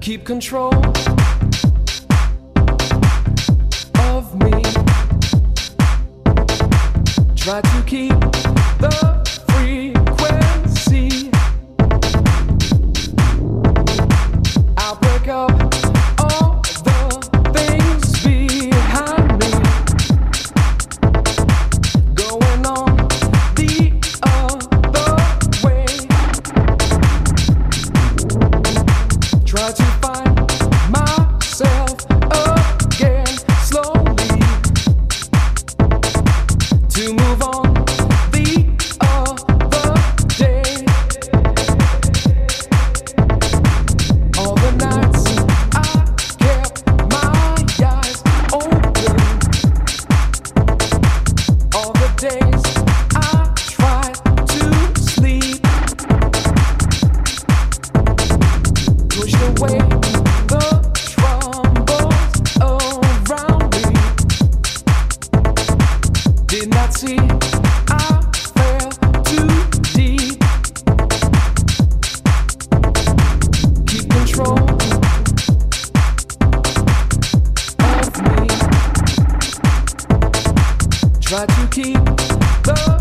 keep control of me. Try to keep. But you keep. Those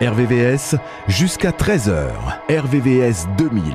RVVS jusqu'à 13h. RVVS 2000.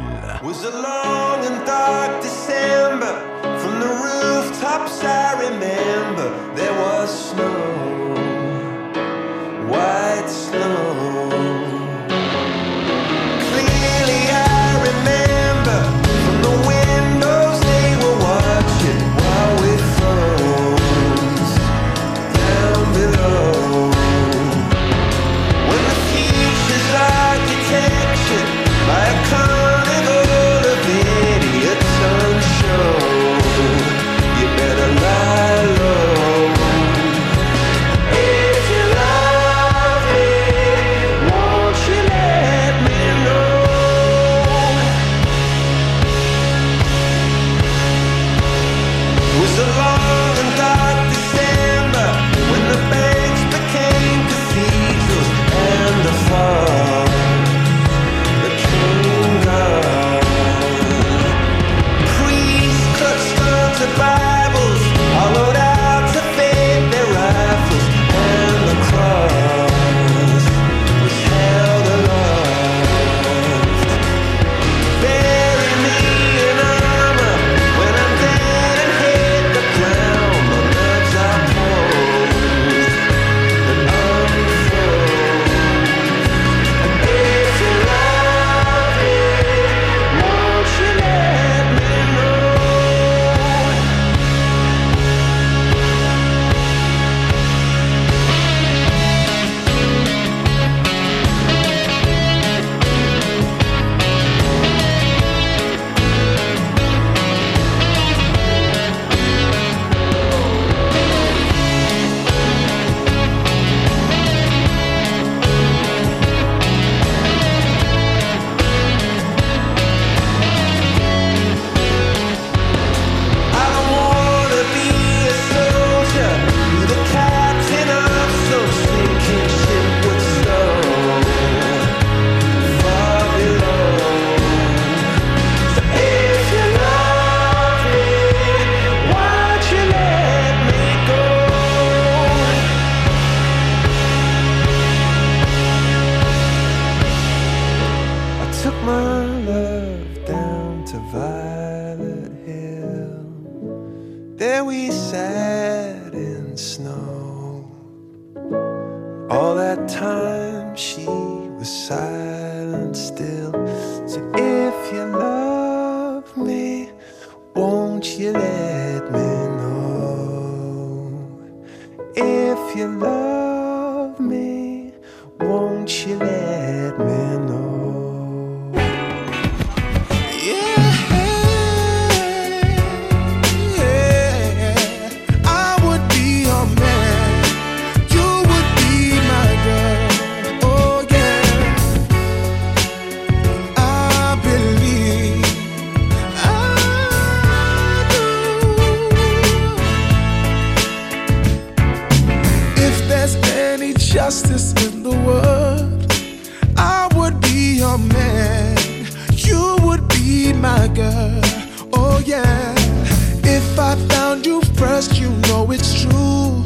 If I found you first, you know it's true.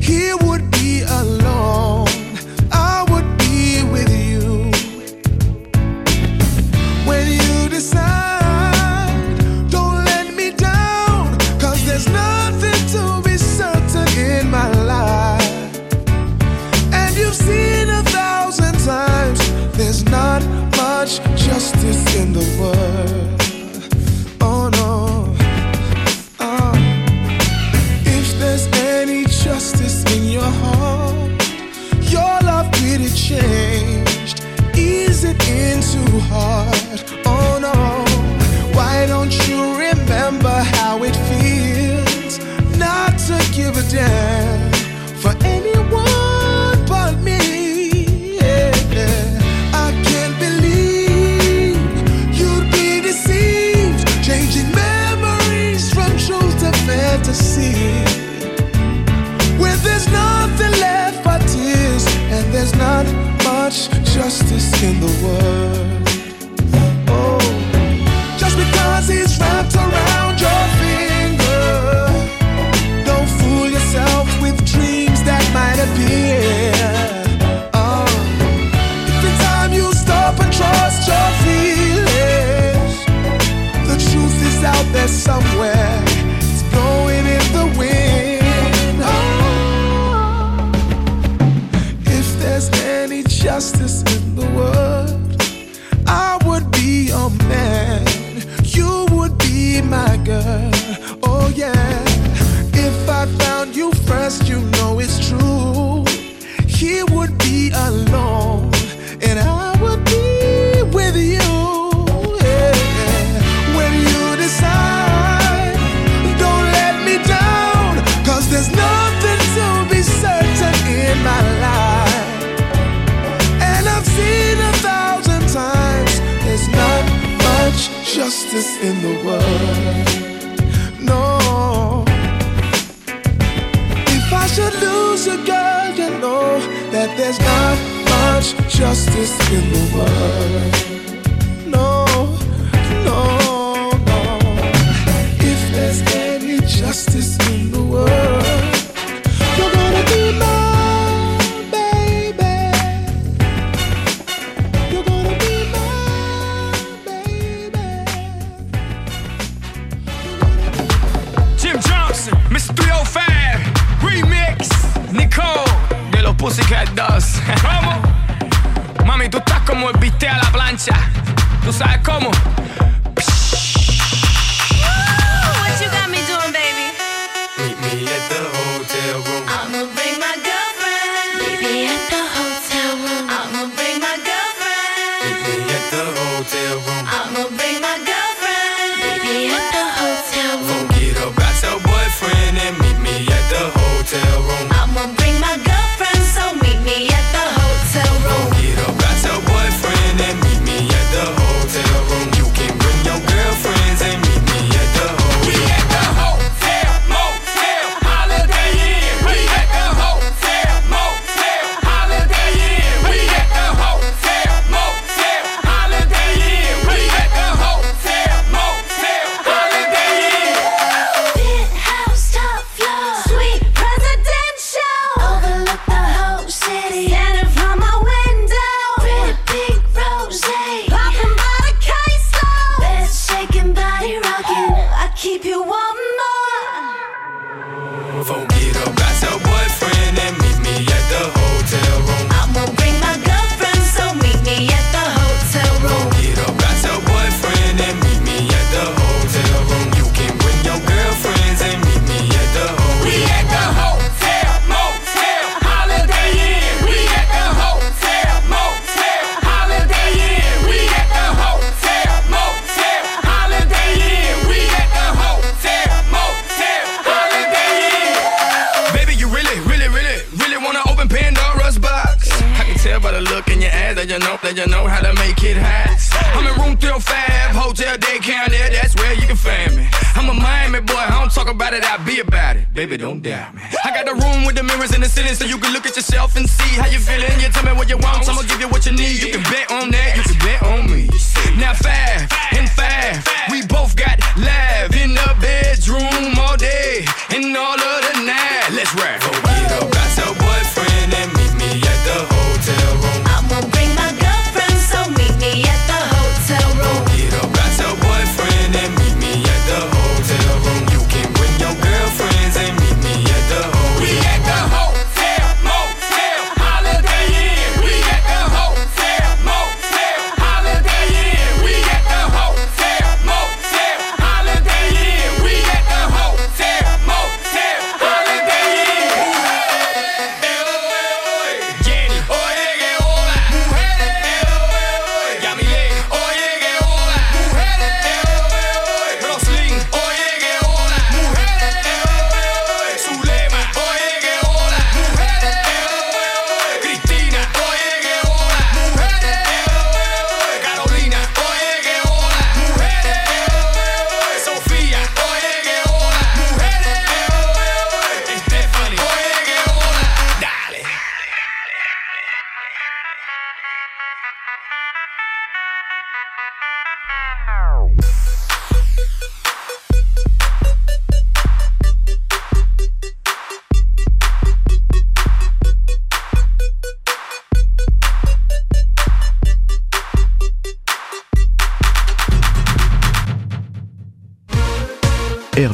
He would Justice in the world.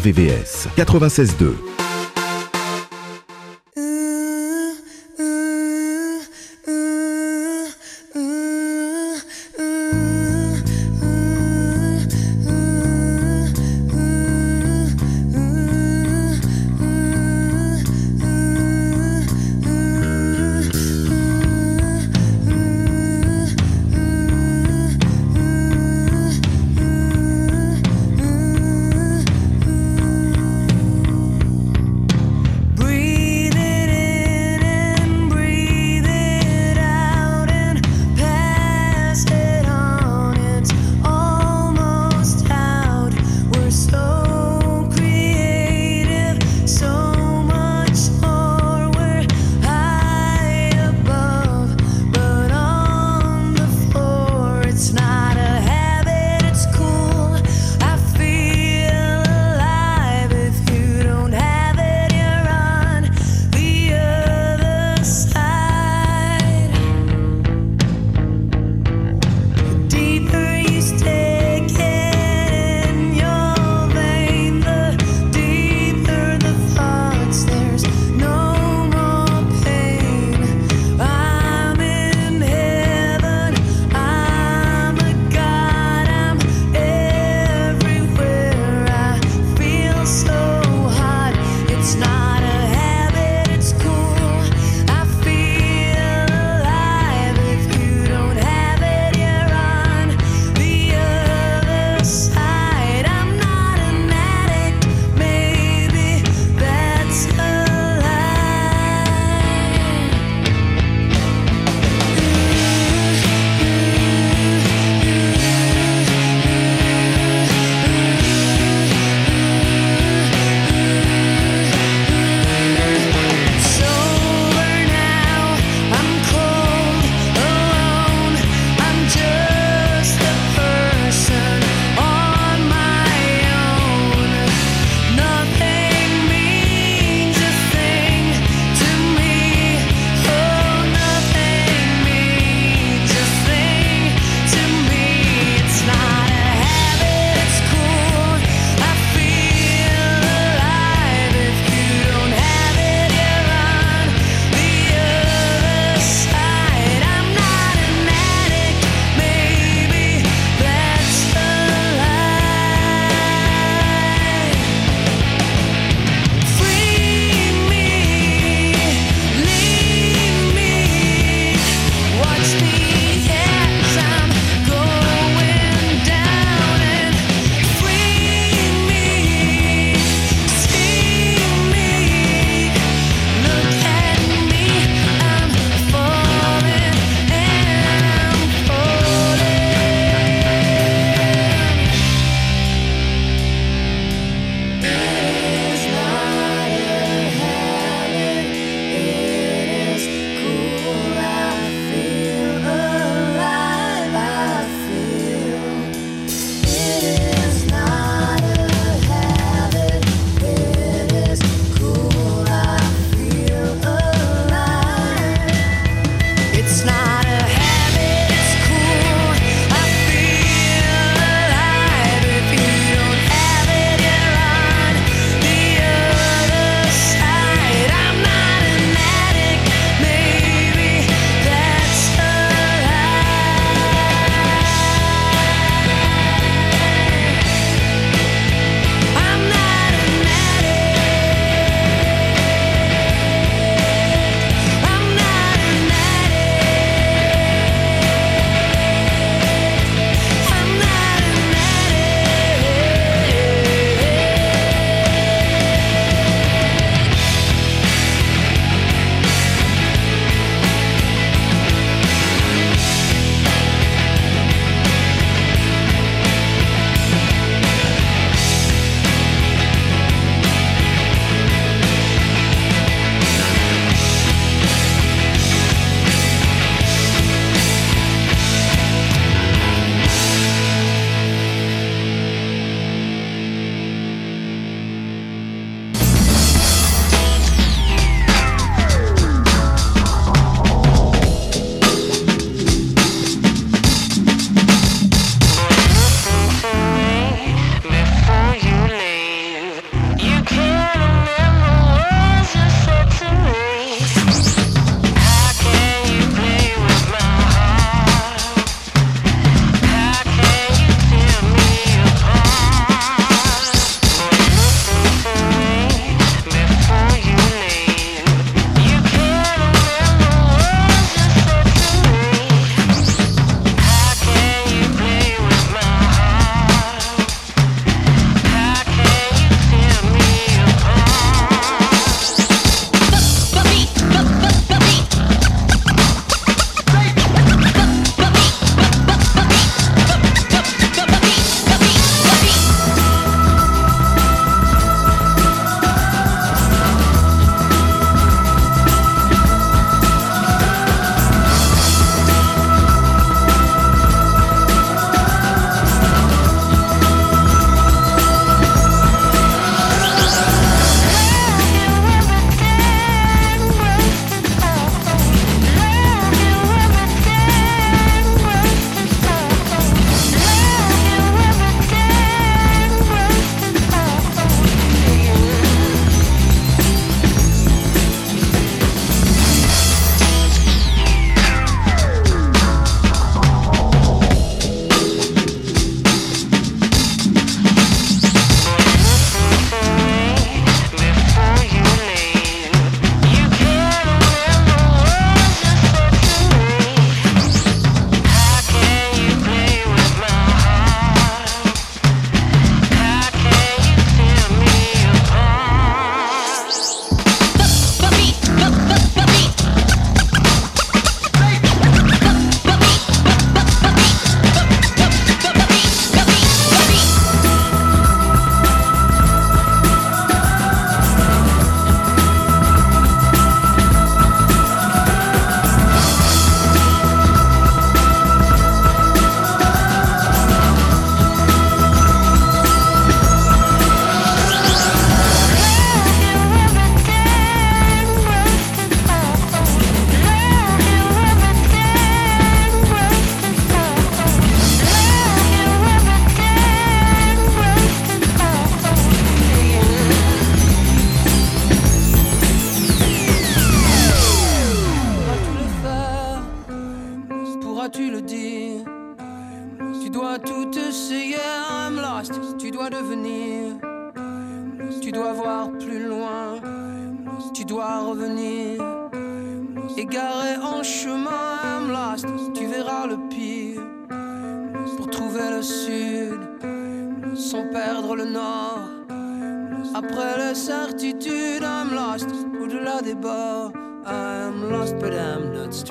RVVS 96.2.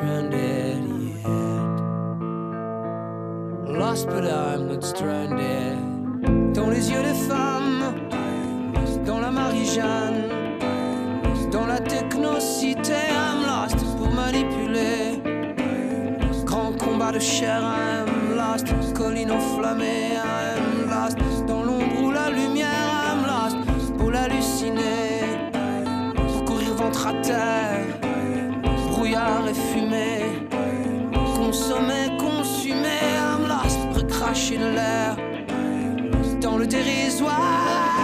stranded yet. Lost, but I'm not stranded. Dans les yeux des femmes, dans la Marie-Jeanne, dans la technocité, I'm lost pour manipuler. Grand combat de chair, I'm lost. Colline enflammée, I'm lost. Dans l'ombre ou la lumière, I'm lost pour l'halluciner. Pour courir ventre à terre, et fumée. Consommer, consumer, I'm lost. Recracher de l'air. Dans le dérisoire,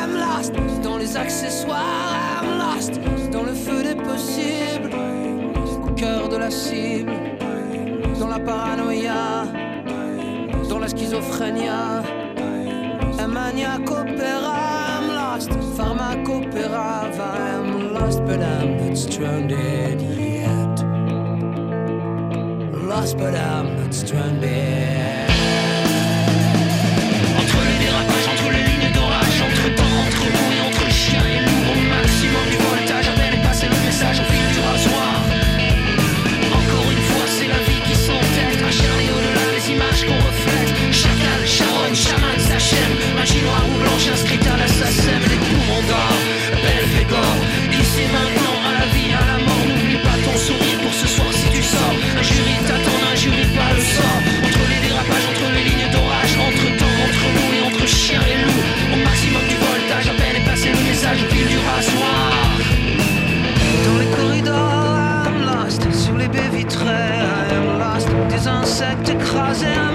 I'm lost. Dans les accessoires, I'm lost. Dans le feu des possibles, au cœur de la cible. Dans la paranoïa, dans la schizophrénia. Un maniaque opéra. Pharmacopéra, I'm lost, but I'm stranded. Lost, but I'm not stranded. thousand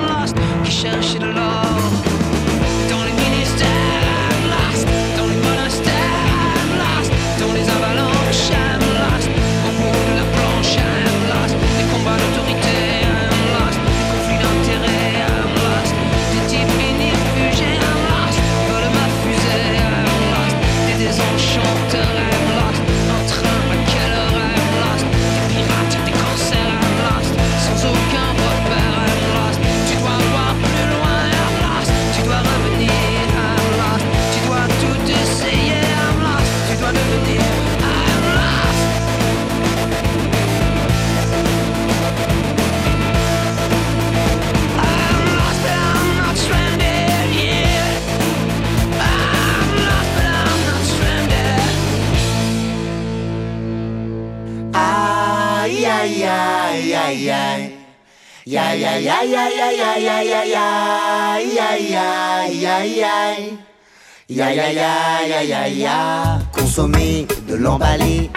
Ya, ya, ya, ya, ya. Consommer de l'emballé,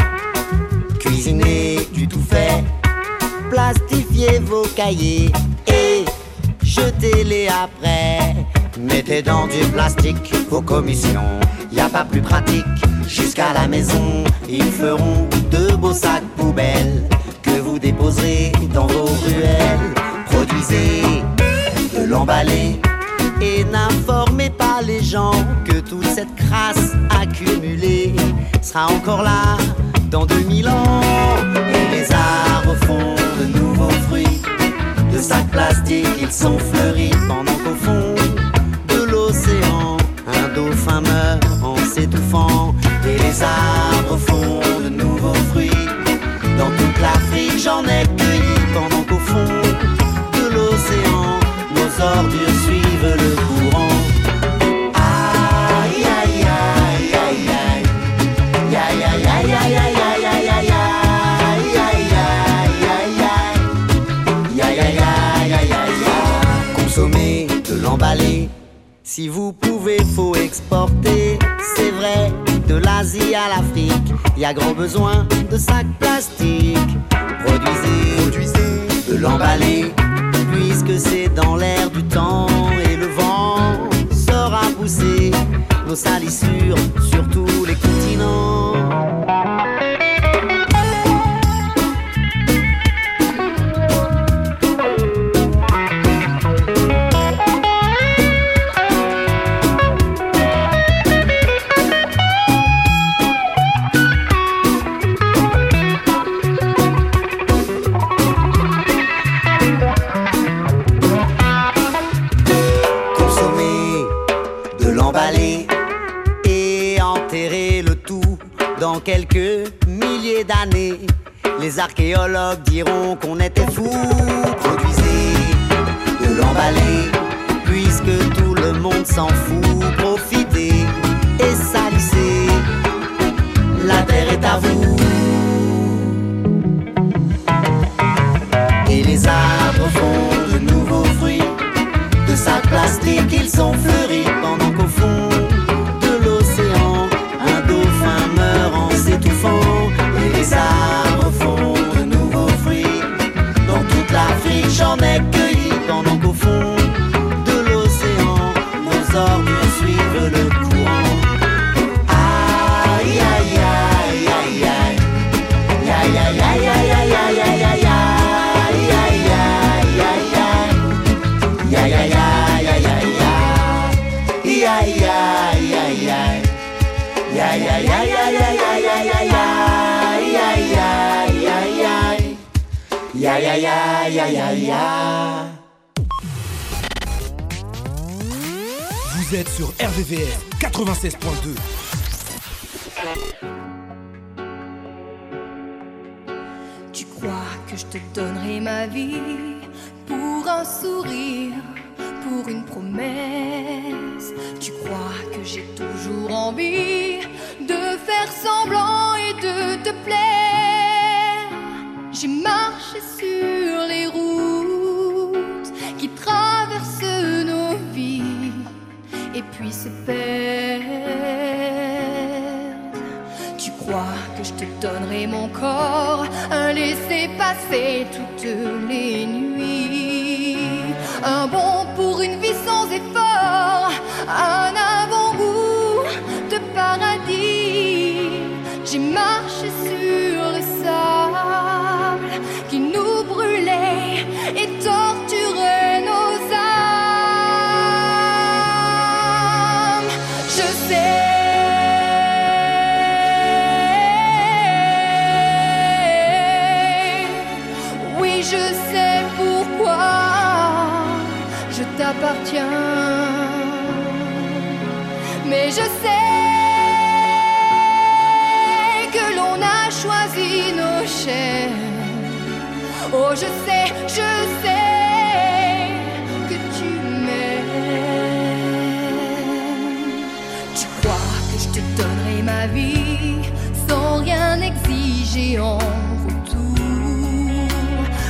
cuisiner du tout fait, plastifier vos cahiers et jetez-les après. Mettez dans du plastique vos commissions, y a pas plus pratique. Jusqu'à la maison, ils feront de beaux sacs poubelles que vous déposerez dans vos ruelles. Produisez de l'emballé et n'informez pas les gens que toute cette crasse accumulée sera encore là dans 2000 ans. Et les arbres font de nouveaux fruits, de sacs plastiques ils sont fleuris pendant qu'au fond de l'océan, un dauphin meurt en s'étouffant. Et les arbres font de nouveaux fruits. Dans toute l'Afrique, j'en ai cueilli pendant qu'au fond de l'océan, nos ordures faut exporter. C'est vrai, de l'Asie à l'Afrique, y a grand besoin de sacs plastiques. Produisez, de l'emballé, puisque c'est dans l'air du temps et le vent saura pousser nos salissures sur tous les continents. les archéologues diront qu'on était fous. Produisez de l'emballer, puisque tout le monde s'en fout. Profitez et salissez, la terre est à vous. Et les arbres font de nouveaux fruits, de sacs plastiques ils sont fleuris Mais je sais que l'on a choisi nos chairs. Oh, je sais, je sais que tu m'aimes. Tu crois que je te donnerai ma vie sans rien exiger en retour?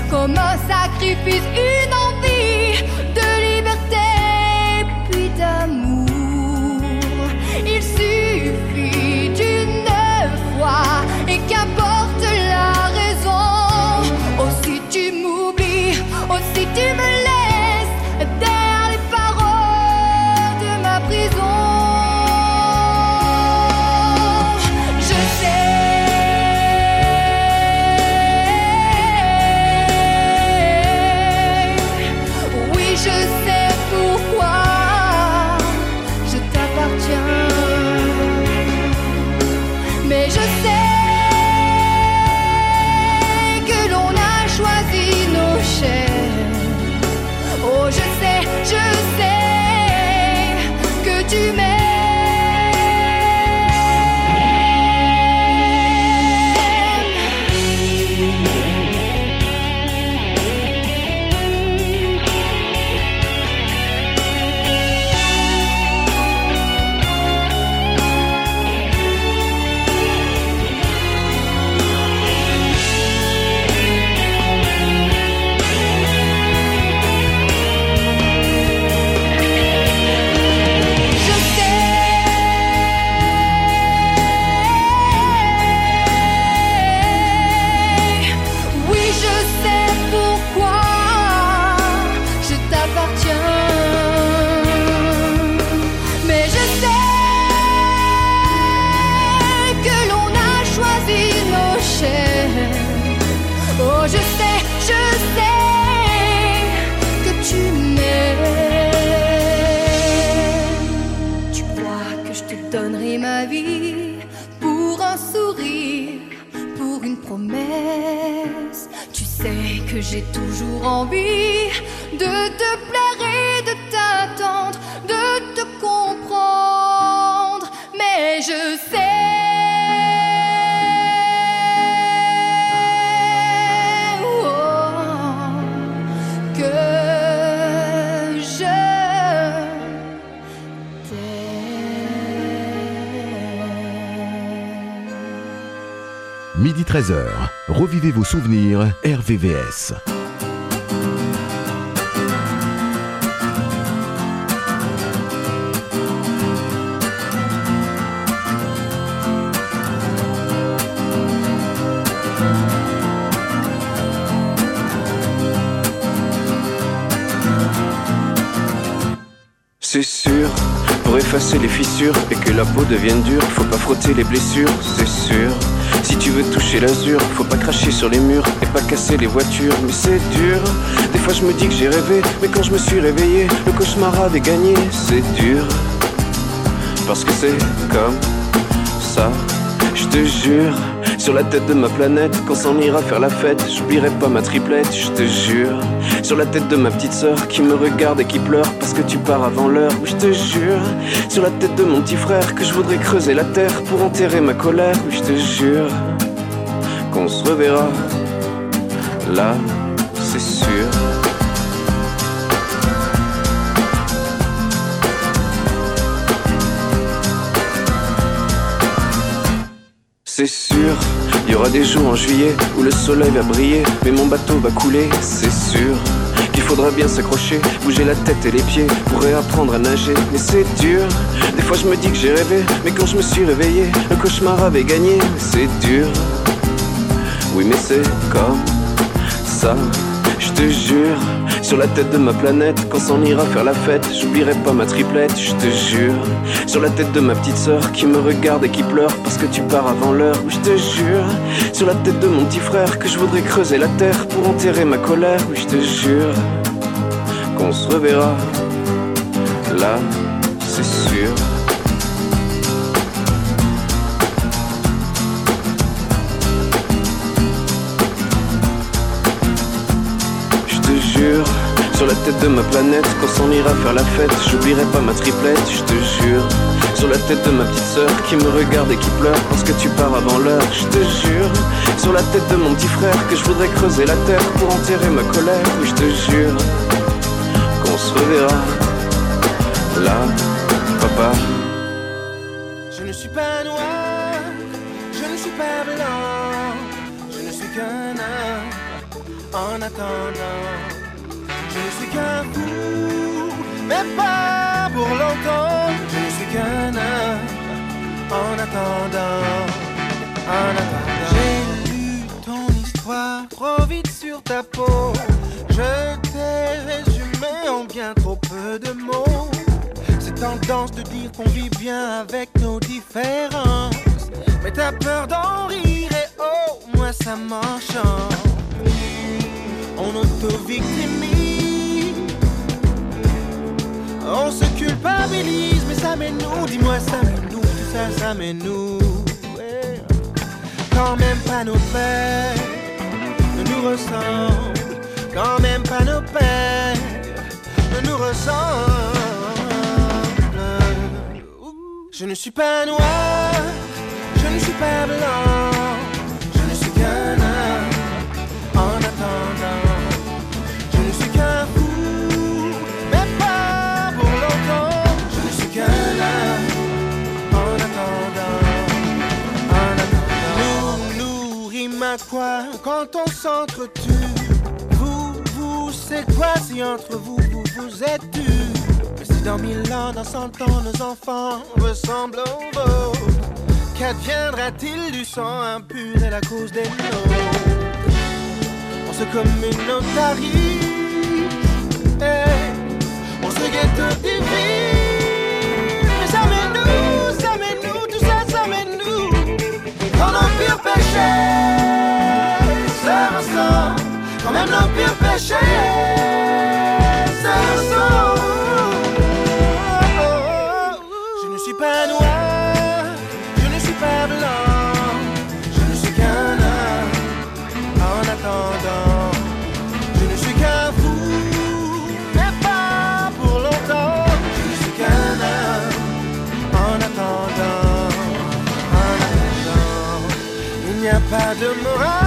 Comme un sacrifice, une envie. Vos souvenirs RVVS. C'est sûr, pour effacer les fissures et que la peau devienne dure, faut pas frotter les blessures, c'est sûr. Si tu veux toucher l'azur, faut pas cracher sur les murs et pas casser les voitures, mais c'est dur. Des fois je me dis que j'ai rêvé, mais quand je me suis réveillé, le cauchemar avait gagné, c'est dur. Parce que c'est comme ça, je te jure. Sur la tête de ma planète, quand s'en ira faire la fête, j'oublierai pas ma triplette, je te jure. Sur la tête de ma petite sœur qui me regarde et qui pleure parce que tu pars avant l'heure, je te jure. Sur la tête de mon petit frère que je voudrais creuser la terre pour enterrer ma colère, oui je te jure. Qu'on se reverra là, c'est sûr. C'est sûr, il y aura des jours en juillet où le soleil va briller, mais mon bateau va couler, c'est sûr. Qu'il faudra bien s'accrocher, bouger la tête et les pieds pour réapprendre à nager, mais c'est dur. Des fois je me dis que j'ai rêvé, mais quand je me suis réveillé, le cauchemar avait gagné, c'est dur. Oui, mais c'est comme ça, je te jure. Sur la tête de ma planète, quand s'en ira faire la fête, j'oublierai pas ma triplette, je te jure. Sur la tête de ma petite sœur qui me regarde et qui pleure parce que tu pars avant l'heure, je te jure. Sur la tête de mon petit frère que je voudrais creuser la terre pour enterrer ma colère, je te jure. Qu'on se reverra là, sur la tête de ma planète, quand s'en ira faire la fête, j'oublierai pas ma triplette, je te jure. Sur la tête de ma petite sœur qui me regarde et qui pleure parce que tu pars avant l'heure, je te jure. Sur la tête de mon petit frère que je voudrais creuser la terre pour enterrer ma colère, je te jure. Qu'on se reverra là, papa. Je ne suis pas noir, je ne suis pas blanc, je ne suis qu'un homme en attendant. Je ne suis qu'un fou, mais pas pour longtemps. Je ne suis qu'un homme en attendant, en attendant. J'ai lu ton histoire trop vite sur ta peau. Je t'ai résumé en bien trop peu de mots. Cette tendance de dire qu'on vit bien avec nos différences. Mais t'as peur d'en rire et oh, moi ça m'enchante. On auto-victimise. On se culpabilise, mais ça met nous, dis-moi ça met nous, tout ça, ça met nous. Quand même pas nos pères ne nous ressemblent, quand même pas nos pères ne nous ressemblent. Je ne suis pas noir, je ne suis pas blanc, à quoi quand on s'entretue? Vous, vous, c'est quoi si entre vous, vous, vous êtes tu? Mais si dans mille ans, dans cent ans, nos enfants ressemblent aux vôtres Qu'adviendra-t-il du sang impur et la cause des nôtres? On se communautarise, hey, on se guette divise. Quand nos pires péchés se quand même nos pires péchés se ressemblent. Je ne suis pas noir, Il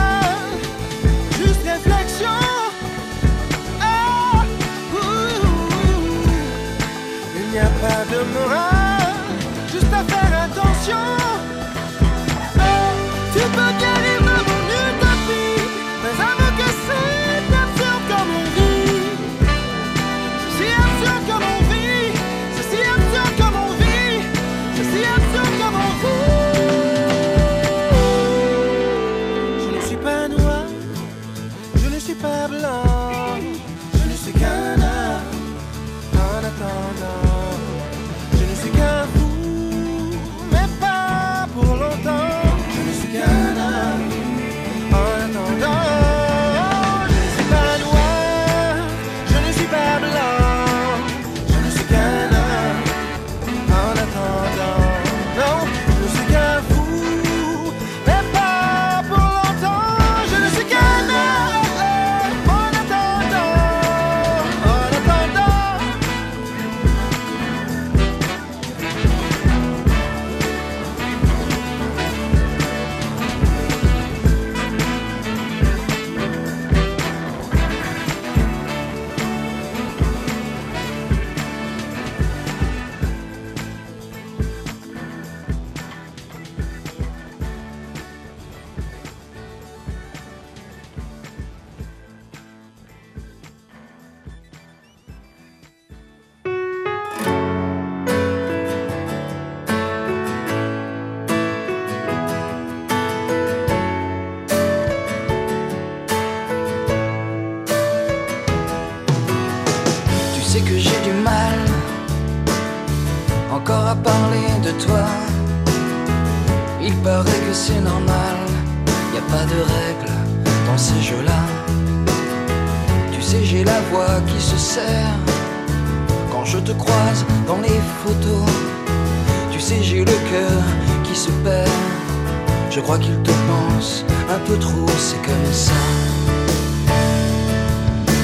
c'est normal, y a pas de règles dans ces jeux-là. Tu sais, j'ai la voix qui se serre quand je te croise dans les photos. Tu sais, j'ai le cœur qui se perd. Je crois qu'il te pense un peu trop, c'est comme ça.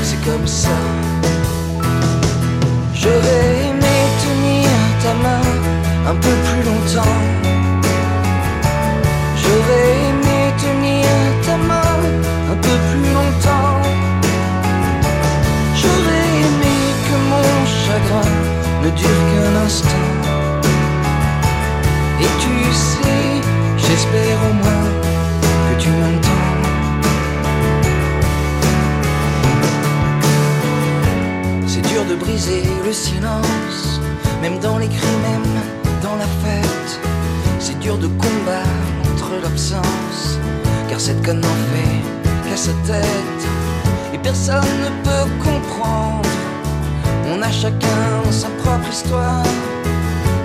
C'est comme ça. J'aurais aimé tenir ta main un peu plus longtemps. J'aurais aimé tenir ta main un peu plus longtemps. J'aurais aimé que mon chagrin ne dure qu'un instant. Et tu sais, j'espère au moins que tu m'entends. C'est dur de briser le silence, même dans les cris, même dans la fête. C'est dur de combattre l'absence, car cette conne n'en fait qu'à sa tête. Et personne ne peut comprendre. On a chacun sa propre histoire.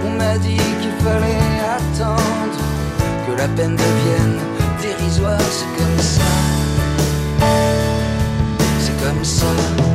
On m'a dit qu'il fallait attendre que la peine devienne dérisoire. C'est comme ça. C'est comme ça.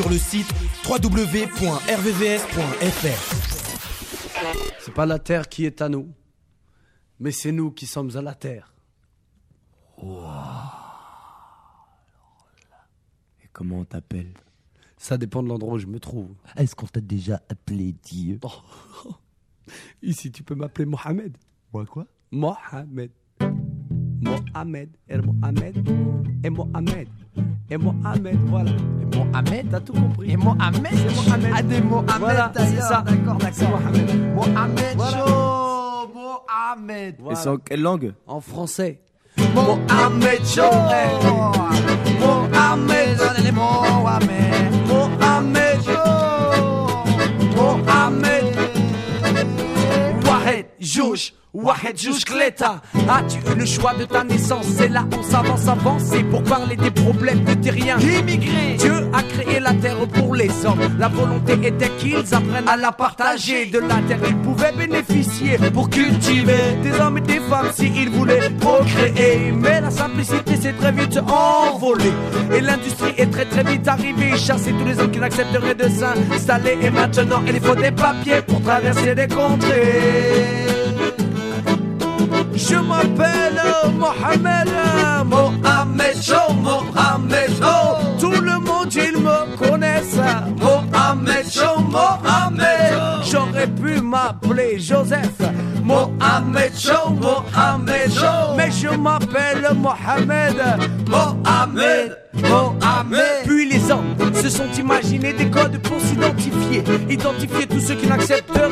Sur le site www.rvvs.fr. C'est pas la terre qui est à nous, mais c'est nous qui sommes à la terre. Et comment on t'appelle? Ça dépend de l'endroit où je me trouve. Est-ce qu'on t'a déjà appelé Dieu? Ici, tu peux m'appeler Mohamed. Moi quoi? Mohamed. Mohamed. Et Mohamed. Et Mohamed. Et Mohamed, voilà. Et Mohamed T'as tout compris. Et Mohamed C'est Mohamed. Ah, des Mohamed Voilà, c'est ça. D'accord, d'accord. Mohamed. Mohamed Voilà. Show Mohamed Et c'est en quelle langue En français. Mohamed Show Mohamed Mohamed Mohamed Show Mohamed Wahed, Jouch, Wahed, Kleta. As-tu eu le choix de ta naissance? C'est là on s'avance, avancer pour parler des problèmes de terriens. Immigrés. Dieu a créé la terre pour les hommes. La volonté était qu'ils apprennent à la partager. De la terre, ils pouvaient bénéficier pour cultiver des hommes et des femmes s'ils voulaient procréer. Mais la simplicité s'est très vite envolée. Et l'industrie est très très vite arrivée. Chasser tous les hommes qui n'accepteraient de s'installer. Et maintenant, il faut des papiers pour traverser des contrées. Je m'appelle Mohamed, Mohamed Show, Mohamed Show. Tout le monde, ils me connaissent. Mohamed Show, Mohamed. J'aurais pu m'appeler Joseph. Mohamed Show, Mohamed Show. Mais je m'appelle Mohamed, Mohamed, Mohamed. Puis les hommes se sont imaginés des codes pour s'identifier. Identifier tous ceux qui n'accepteraient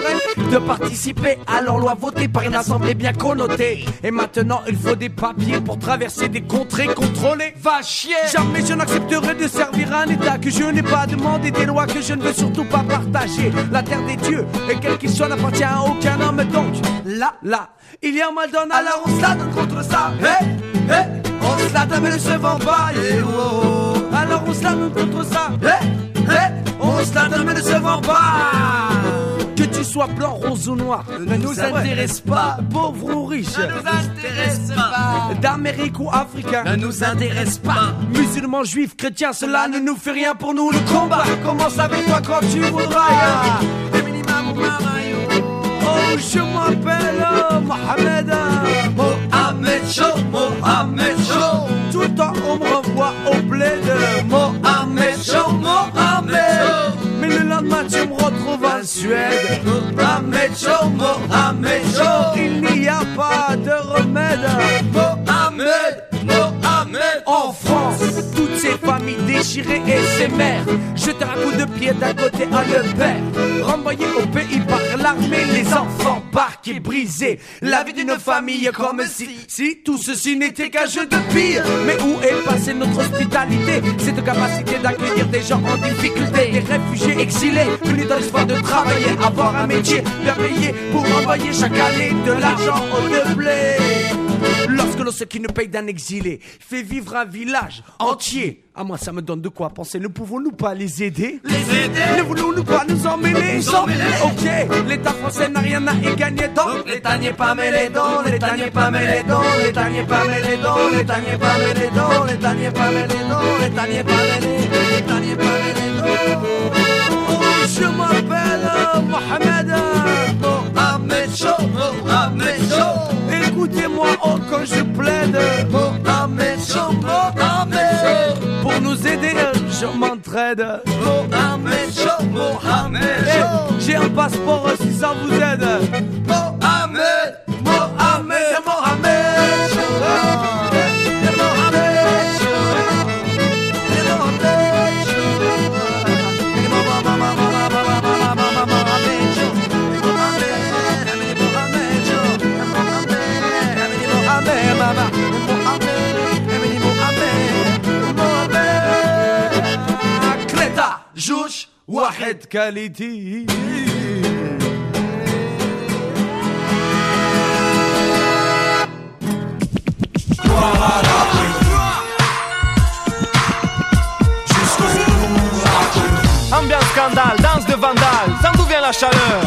de participer à leur loi votée par une assemblée bien connotée. Et maintenant, il faut des papiers pour traverser des contrées contrôlées. Va chier Jamais je n'accepterai de servir un état que je n'ai pas demandé, des lois que je ne veux surtout pas partager. La terre des dieux, et quel qu'il soit, n'appartient à aucun homme. Donc, là, là, il y a un mal donne, alors on se la contre ça. Hé, hé, on se la donne, mais ne se vend pas. oh, oh. Alors on se la donne contre ça. Hé, hé, on se la donne, mais ne se vend pas. Que tu sois blanc, rose ou noir, ne nous intéresse pas. Pauvre ou riche, Ne nous intéresse pas. d'Amérique ou africain, Ne nous intéresse pas. Musulmans, juifs, chrétiens, cela ne nous fait rien pour nous. Le combat commence avec toi quand tu voudras. Oh, je m'appelle euh, Mohamed. Mohamed Show, Mohamed Show. Tout le temps, on me renvoie au bled. Mohamed Show, Mohamed Mais le lendemain, tu me retrouves Suède. Mohamed Show, Mohamed Show. Il n'y a pas de remède. Mohamed, Mohamed. En France, ces familles déchirées et ces mères jeter un coup de pied d'un côté à le père. Renvoyés au pays par l'armée, les enfants parqués, brisés. La vie d'une famille comme si, si tout ceci n'était qu'un jeu de pire. Mais où est passée notre hospitalité? Cette capacité d'accueillir des gens en difficulté, des réfugiés exilés, venus dans l'espoir de travailler, avoir un métier bien payé pour envoyer chaque année de l'argent au blé. Lorsque l'on sait qui ne paye d'un exilé fait vivre un village entier. À moi, ça me donne de quoi penser. Ne pouvons-nous pas les aider? Les aider? Ne voulons-nous pas nous emmêler Nous emmêler. Ok, l'État français n'a rien à y gagner donc. L'État n'est pas mêlé dans, l'État n'est pas mêlé dans, l'État n'est pas mêlé dans, l'État n'est pas mêlé dans, l'État n'est pas mêlé dans, l'État n'est pas mêlé, l'État n'est pas mêlé. Oh, je m'appelle Mohamed. Mohamed Show, Mohamed Show. Écoutez-moi oh, quand je plaide. Mohamed Show, Mohamed. Pour nous aider, je m'entraide. Mohamed Show, Mohamed. J'ai un passeport si ça vous aide. Mohamed, Mohamed, Mohamed واحد كاليتي Ambiance scandale, danse de vandale, sans d'où vient la chaleur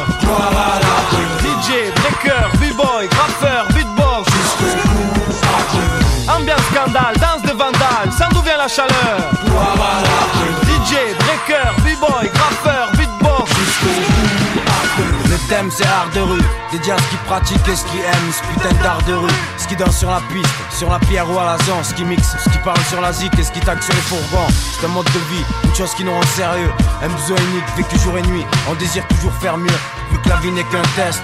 DJ, breaker, b-boy, graffeur, beatbox Ambiance scandale, danse de vandale, sans d'où vient la chaleur Breaker, b-boy, graffeur, beatbox. Le thème c'est art de rue, dédié à ce qui pratique et ce qui aime, ce putain d'art de rue, ce qui danse sur la piste, sur la pierre ou à la zone, ce qui mixe, ce qui parle sur la zik et ce qui taxe sur les fourgons. C'est un mode de vie, une chose qui nous rend sérieux, un besoin unique, vécu jour et nuit, on désire toujours faire mieux, vu que la vie n'est qu'un test.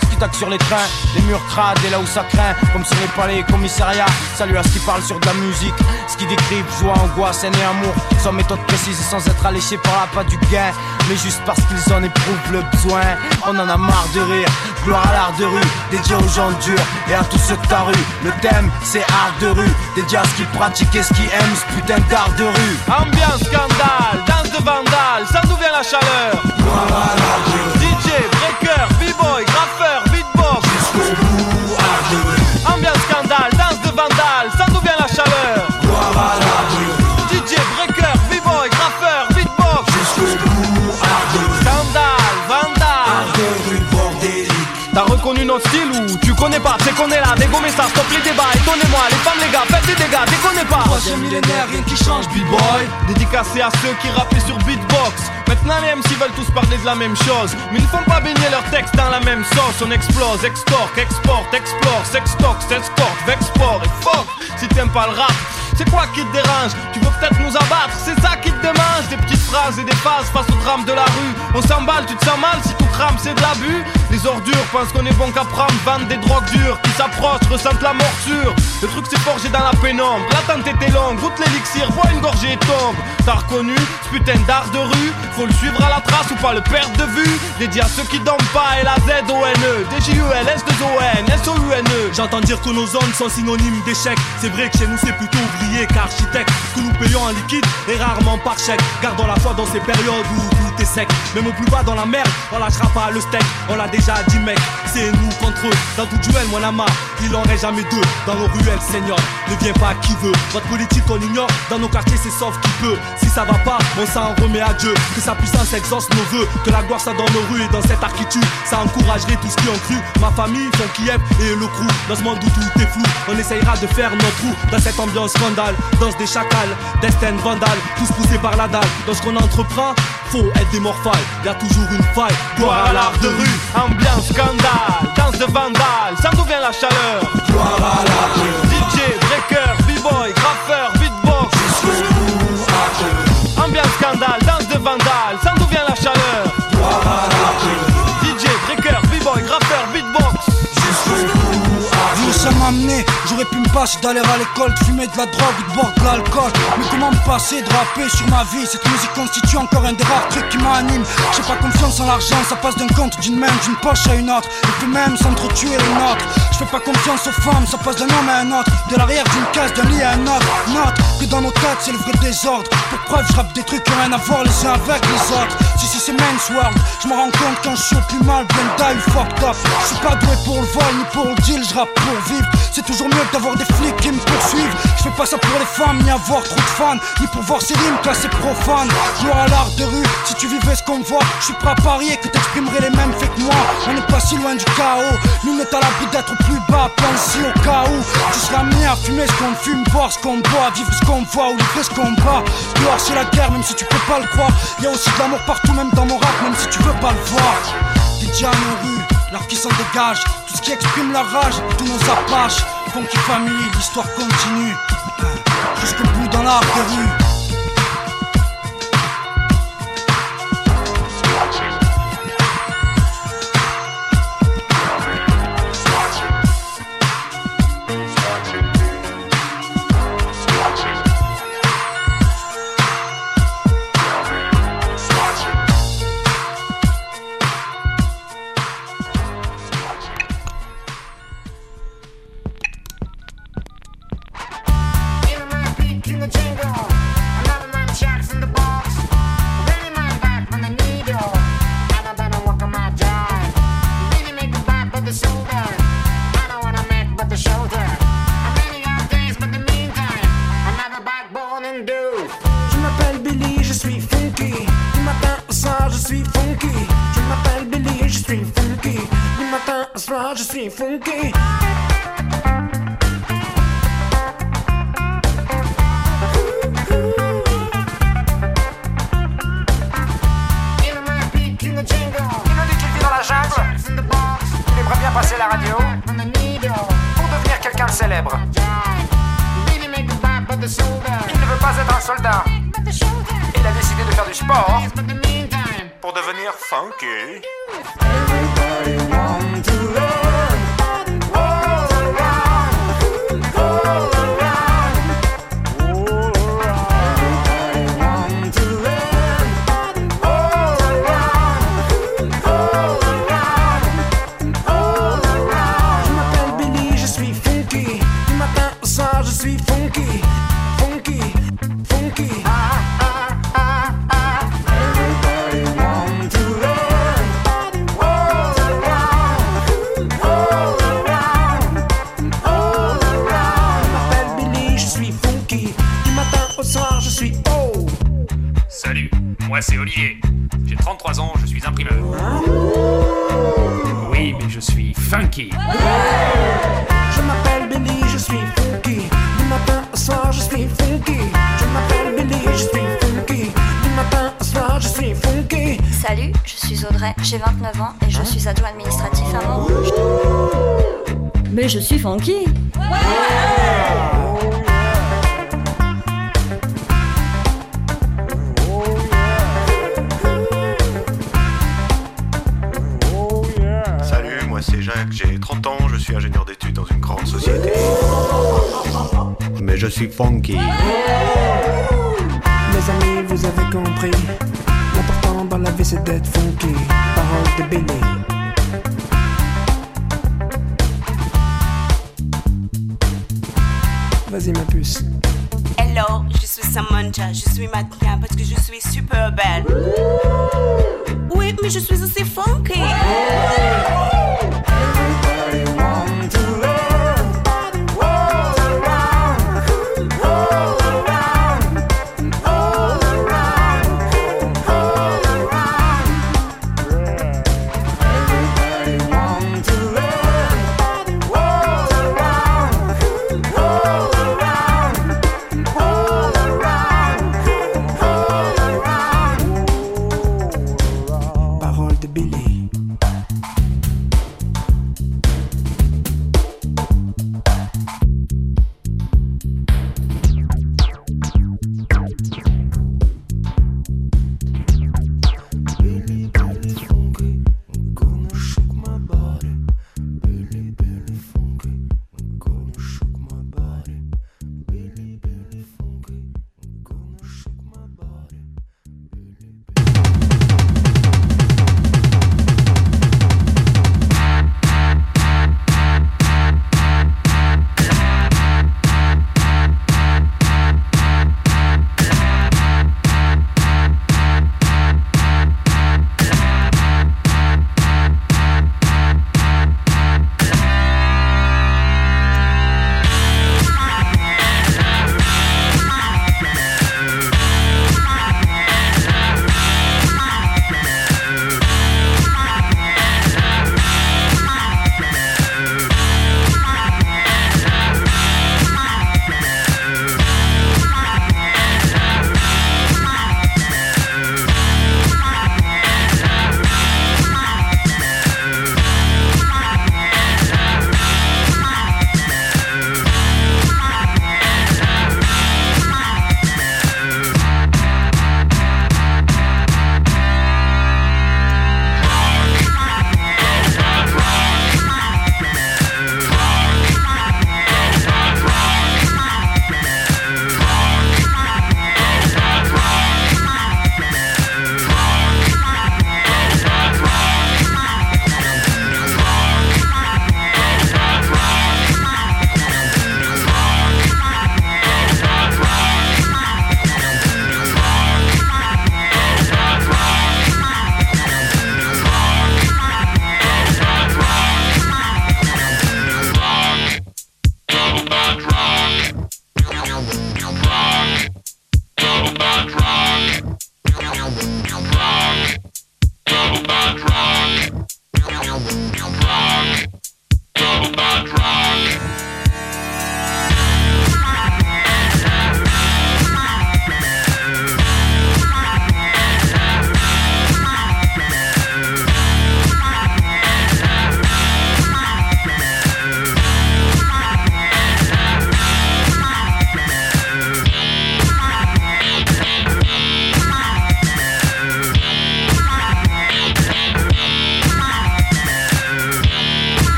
Sur les trains, les murs crades et là où ça craint, comme sur les palais et commissariats. Salut à ce qui parle sur de la musique, ce qui décrit joie, angoisse, haine et amour, sans méthode précise et sans être alléché par la pas du gain, mais juste parce qu'ils en éprouvent le besoin. On en a marre de rire, gloire à l'art de rue, dédié aux gens durs et à tous ceux de ta rue. Le thème c'est art de rue, dédié à ce qui pratique et ce qui aime ce putain d'art de rue. Ambiance scandale, danse de vandale, sans d'où vient la chaleur. DJ, tu connais pas. C'est qu'on est là, dégommez ça, stop les débats. Étonnez-moi, les femmes, les gars, faites des dégâts, déconnez pas. Troisième millénaire, rien qui change, B-boy. Dédicacé à ceux qui rappaient sur beatbox. Maintenant les MC veulent tous parler de la même chose. Mais ils ne font pas baigner leurs textes dans la même sauce. On explose, extorque, exporte, explore, sextox, s'escorte, vexport et fuck. Si t'aimes pas le rap c'est quoi qui te dérange? Tu veux peut-être nous abattre, c'est ça qui te démange. Des petites et des phases face au drame de la rue. On s'emballe, tu te sens mal si tout crame, c'est de l'abus. Les ordures pensent qu'on est bon qu'à prendre Vendent des drogues dures qui s'approchent, ressentent la morsure. Le truc s'est forgé dans la pénombre. L'attente était longue, goûte l'élixir, bois une gorgée et tombe. T'as reconnu ce putain d'art de rue. Faut le suivre à la trace ou pas le perdre de vue. Dédié à ceux qui dorment pas et la Z-O-N-E D-J-U-L, S-2-O-N, S-O-U-N-E J'entends dire que nos zones sont synonymes d'échec C'est vrai que chez nous c'est plutôt ouvrier qu'architecte. Que nous payons en liquide et rarement par chèque. Gardons la foi dans ces périodes où tout est sec. Même au plus bas dans la merde, on lâchera pas le steak. On l'a déjà dit mec, c'est nous contre eux. Dans tout duel, mon ama, il en reste jamais deux. Dans nos ruelles, seigneur, ne viens pas qui veut. Votre politique on ignore, dans nos quartiers c'est sauf qui peut. Si ça va pas, on s'en remet à Dieu. Que sa puissance exauce nos voeux. Que la gloire soit dans nos rues et dans cette architecture Ça encouragerait tout ce qui ont cru. Ma famille, son Kiev et le crew. Dans ce monde où tout est flou, on essayera de faire notre trou Dans cette ambiance scandale, danse des chacals Destin vandale, tous poussés par la dalle. Dans ce qu'on entreprend, faut être des morphales. Y'a toujours une faille, gloire à l'art de rue Ambiance scandale, danse de vandale Ça d'où vient la chaleur. Gloire à rue DJ, breaker, b-boy, graffeur, beatbox. Ambiance scandale, danse de vandale Ça d'où vient la chaleur. Gloire à rue DJ, breaker, b-boy, graffeur, beatbox. Où ça m'a amené J'aurais pu me passer d'aller à l'école, de fumer de la drogue ou de boire de l'alcool. Mais comment me passer de rapper sur ma vie? Cette musique constitue encore un des rares trucs qui m'anime. J'ai pas confiance en l'argent, ça passe d'un compte, d'une main, d'une poche à une autre. Et puis même s'entretuer nôtres Je fais pas confiance aux femmes, ça passe d'un homme à un autre. De l'arrière d'une case, d'un lit à un autre. Note que dans nos têtes c'est le vrai désordre. Pour preuve je rappe des trucs qui ont rien à voir les uns avec les autres. Si si c'est men's world, je me rends compte quand je suis plus mal, bien die, fucked up. Je suis pas doué pour le vol ni pour le deal, je rappe pour vivre. C'est toujours mieux d'avoir des flics qui me poursuivent. Je fais pas ça pour les femmes, ni avoir trop de fans Ni pour voir ces rimes classées profanes. Gloire à l'art de rue, si tu vivais ce qu'on voit Je suis prêt à parier que t'exprimerais les mêmes faits que moi. On n'est pas si loin du chaos. Nous n'est à l'abri d'être plus bas, pense au cas où. Tu seras amené à fumer ce qu'on fume, boire ce qu'on boit Vivre ce qu'on voit ou livrer ce qu'on bat Gloire c'est la guerre, même si tu peux pas le croire. Y'a aussi de l'amour partout, même dans mon rap, même si tu veux pas le voir. À nos rues, l'art qui s'en dégage. Tout ce qui exprime la rage, tous nos apaches. Funky Family, l'histoire continue. Jusqu'au bout dans de rue 슬 j'ai 29 ans et je suis adjoint administratif à Montrouge. Mais je suis funky. Salut, moi c'est Jacques, j'ai 30 ans, je suis ingénieur d'études dans une grande société. Mais je suis funky. Mes amis, vous avez compris. La vie, d'être funky. Parole de Billy. Vas-y, ma puce. Hello, je suis Samantha, je suis mannequin